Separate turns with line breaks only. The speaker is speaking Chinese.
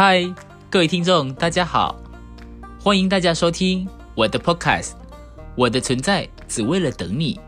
嗨，各位听众大家好，欢迎大家收听我的 Podcast 我的存在只为了等你。